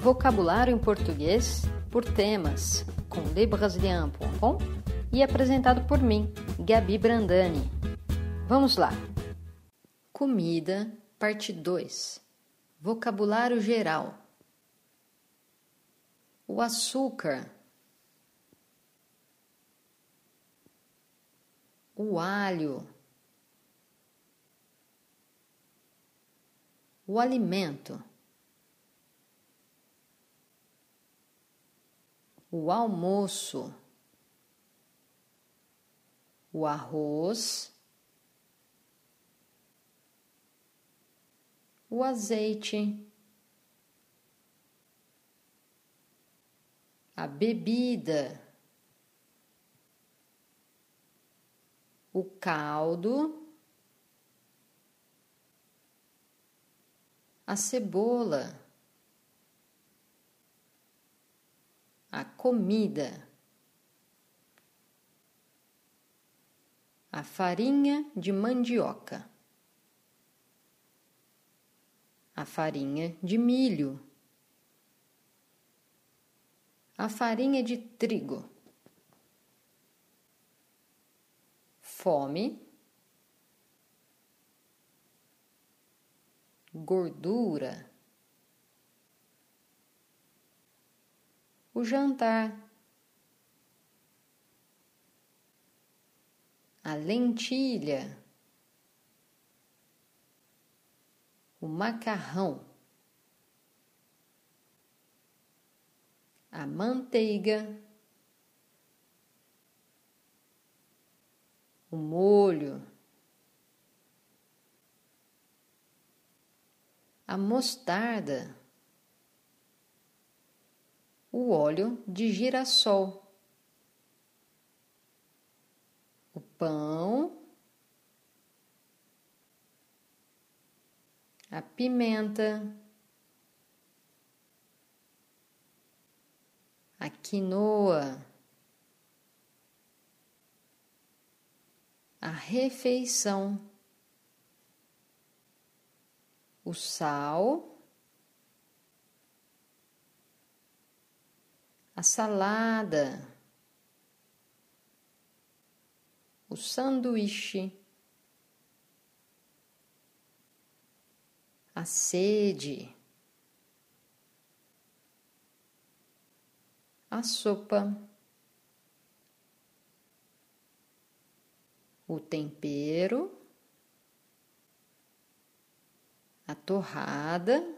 Vocabulário em português por temas, com lebrasilian.com e apresentado por mim, Gabi Brandani. Vamos lá! Comida, parte 2 Vocabulário geral O açúcar, o alho, o alimento. O almoço, o arroz, o azeite, a bebida, o caldo, a cebola. A comida, a farinha de mandioca, a farinha de milho, a farinha de trigo, fome, gordura. O jantar, a lentilha, o macarrão, a manteiga, o molho, a mostarda o óleo de girassol, o pão, a pimenta, a quinoa, a refeição, o sal a salada, o sanduíche, a sede, a sopa, o tempero, a torrada